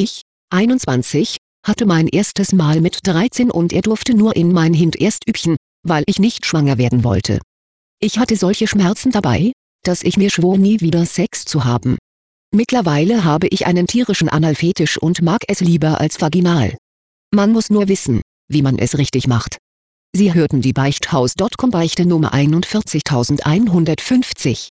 Ich, 21, hatte mein erstes Mal mit 13 und er durfte nur in mein Hint erst übchen, weil ich nicht schwanger werden wollte. Ich hatte solche Schmerzen dabei, dass ich mir schwor nie wieder Sex zu haben. Mittlerweile habe ich einen tierischen Analfetisch und mag es lieber als vaginal. Man muss nur wissen, wie man es richtig macht. Sie hörten die Beichthaus.com Beichte Nummer 41150